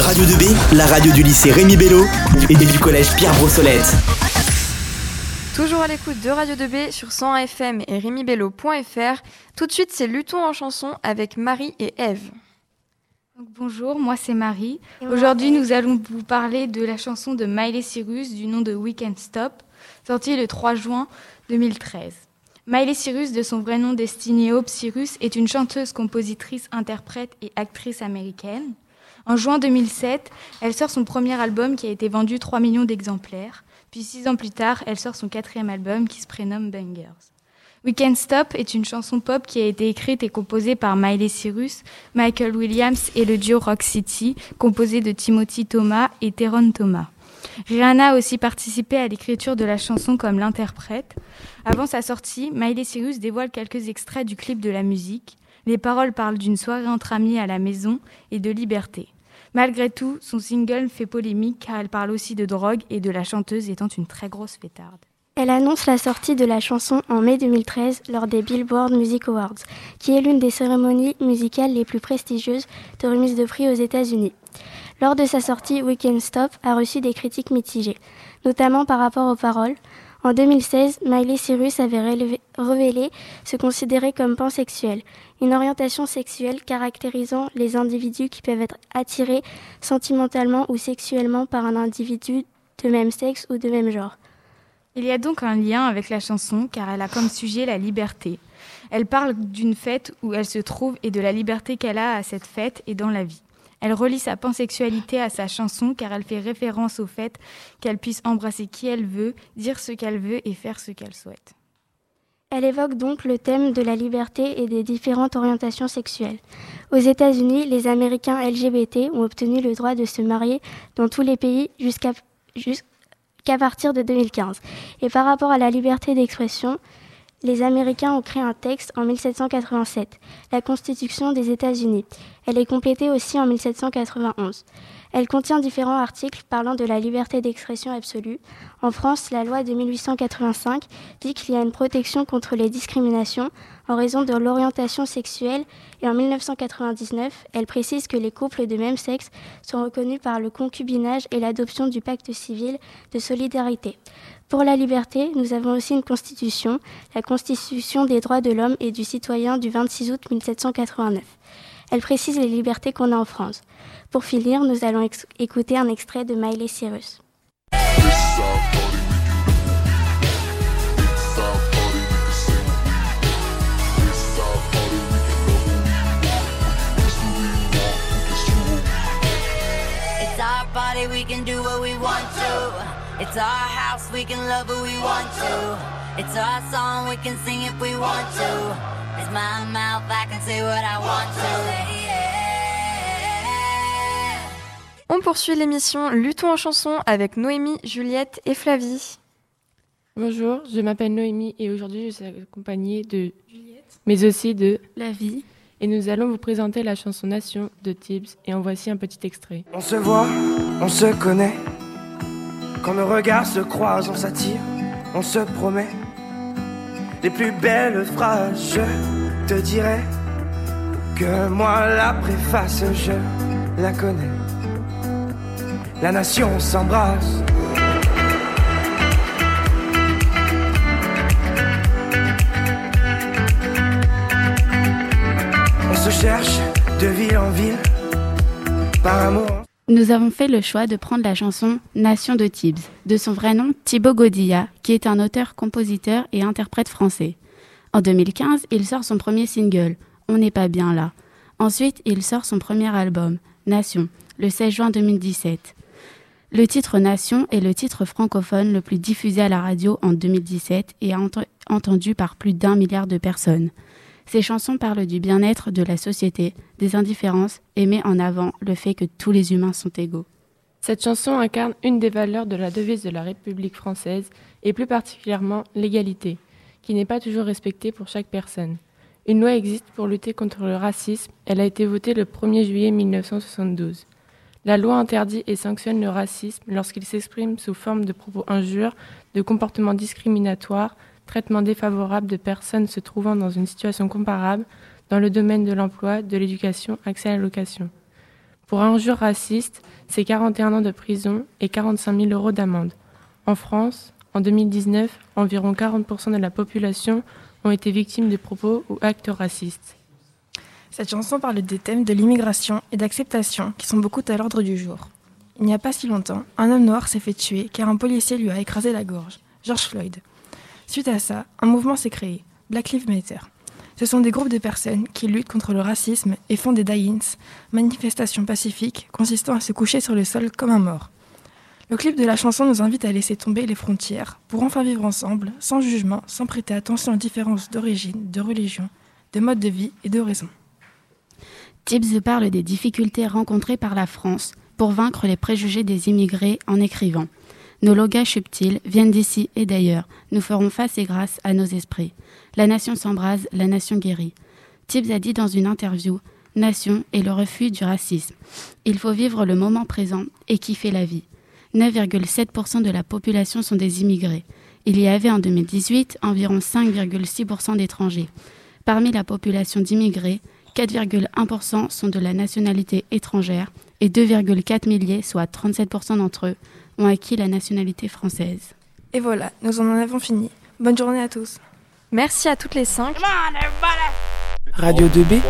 Radio 2B, la radio du lycée Rémi Bello et du collège Pierre Brossolette. Toujours à l'écoute de Radio 2B sur 100 FM et rémibello.fr. Tout de suite, c'est Luton en chanson avec Marie et Eve. bonjour, moi c'est Marie. Aujourd'hui, nous allons vous parler de la chanson de Miley Cyrus du nom de Weekend Stop, sortie le 3 juin 2013. Miley Cyrus, de son vrai nom Destiny Hope Cyrus, est une chanteuse, compositrice, interprète et actrice américaine. En juin 2007, elle sort son premier album qui a été vendu 3 millions d'exemplaires. Puis six ans plus tard, elle sort son quatrième album qui se prénomme Bangers. We Can't Stop est une chanson pop qui a été écrite et composée par Miley Cyrus, Michael Williams et le duo Rock City, composé de Timothy Thomas et Teron Thomas. Rihanna a aussi participé à l'écriture de la chanson comme l'interprète. Avant sa sortie, Miley Cyrus dévoile quelques extraits du clip de la musique. Les paroles parlent d'une soirée entre amis à la maison et de liberté. Malgré tout, son single fait polémique car elle parle aussi de drogue et de la chanteuse étant une très grosse fêtarde. Elle annonce la sortie de la chanson en mai 2013 lors des Billboard Music Awards, qui est l'une des cérémonies musicales les plus prestigieuses de remise de prix aux États-Unis. Lors de sa sortie, Weekend Stop a reçu des critiques mitigées, notamment par rapport aux paroles. En 2016, Miley Cyrus avait révélé se considérer comme pansexuel, une orientation sexuelle caractérisant les individus qui peuvent être attirés sentimentalement ou sexuellement par un individu de même sexe ou de même genre. Il y a donc un lien avec la chanson car elle a comme sujet la liberté. Elle parle d'une fête où elle se trouve et de la liberté qu'elle a à cette fête et dans la vie. Elle relie sa pansexualité à sa chanson car elle fait référence au fait qu'elle puisse embrasser qui elle veut, dire ce qu'elle veut et faire ce qu'elle souhaite. Elle évoque donc le thème de la liberté et des différentes orientations sexuelles. Aux États-Unis, les Américains LGBT ont obtenu le droit de se marier dans tous les pays jusqu'à qu'à partir de 2015. Et par rapport à la liberté d'expression, les Américains ont créé un texte en 1787, la Constitution des États-Unis. Elle est complétée aussi en 1791. Elle contient différents articles parlant de la liberté d'expression absolue. En France, la loi de 1885 dit qu'il y a une protection contre les discriminations en raison de l'orientation sexuelle et en 1999, elle précise que les couples de même sexe sont reconnus par le concubinage et l'adoption du pacte civil de solidarité. Pour la liberté, nous avons aussi une constitution, la Constitution des droits de l'homme et du citoyen du 26 août 1789. Elle précise les libertés qu'on a en France. Pour finir, nous allons écouter un extrait de Miley Cyrus. It's our house, we can love who we want to. It's our song, we can sing if we want to. It's my mouth, I can say what I want to. On poursuit l'émission Luttons en chanson avec Noémie, Juliette et Flavie. Bonjour, je m'appelle Noémie et aujourd'hui je suis accompagnée de Juliette, mais aussi de Flavie. Et nous allons vous présenter la chanson Nation de Tibbs et en voici un petit extrait. On se voit, on se connaît. Quand nos regards se croisent, on s'attire, on se promet. Les plus belles phrases, je te dirai que moi la préface, je la connais la nation s'embrasse. On se cherche de ville en ville par amour. Nous avons fait le choix de prendre la chanson Nation de Tibbs, de son vrai nom Thibaut Godilla, qui est un auteur, compositeur et interprète français. En 2015, il sort son premier single, On n'est pas bien là. Ensuite, il sort son premier album, Nation, le 16 juin 2017. Le titre Nation est le titre francophone le plus diffusé à la radio en 2017 et entendu par plus d'un milliard de personnes. Ces chansons parlent du bien-être de la société, des indifférences et met en avant le fait que tous les humains sont égaux. Cette chanson incarne une des valeurs de la devise de la République française et plus particulièrement l'égalité, qui n'est pas toujours respectée pour chaque personne. Une loi existe pour lutter contre le racisme, elle a été votée le 1er juillet 1972. La loi interdit et sanctionne le racisme lorsqu'il s'exprime sous forme de propos injures, de comportements discriminatoires, traitement défavorable de personnes se trouvant dans une situation comparable dans le domaine de l'emploi, de l'éducation, accès à la location. Pour injures racistes, c'est 41 ans de prison et 45 000 euros d'amende. En France, en 2019, environ 40% de la population ont été victimes de propos ou actes racistes. Cette chanson parle des thèmes de l'immigration et d'acceptation qui sont beaucoup à l'ordre du jour. Il n'y a pas si longtemps, un homme noir s'est fait tuer car un policier lui a écrasé la gorge, George Floyd. Suite à ça, un mouvement s'est créé, Black Lives Matter. Ce sont des groupes de personnes qui luttent contre le racisme et font des die-ins, manifestations pacifiques consistant à se coucher sur le sol comme un mort. Le clip de la chanson nous invite à laisser tomber les frontières pour enfin vivre ensemble, sans jugement, sans prêter attention aux différences d'origine, de religion, de mode de vie et de raison. Tibbs parle des difficultés rencontrées par la France pour vaincre les préjugés des immigrés en écrivant Nos langages subtils viennent d'ici et d'ailleurs. Nous ferons face et grâce à nos esprits. La nation s'embrase, la nation guérit. Tibbs a dit dans une interview Nation est le refus du racisme. Il faut vivre le moment présent et kiffer la vie. 9,7% de la population sont des immigrés. Il y avait en 2018 environ 5,6% d'étrangers. Parmi la population d'immigrés, 4,1% sont de la nationalité étrangère et 2,4 milliers, soit 37% d'entre eux, ont acquis la nationalité française. Et voilà, nous en avons fini. Bonne journée à tous. Merci à toutes les cinq. Radio 2B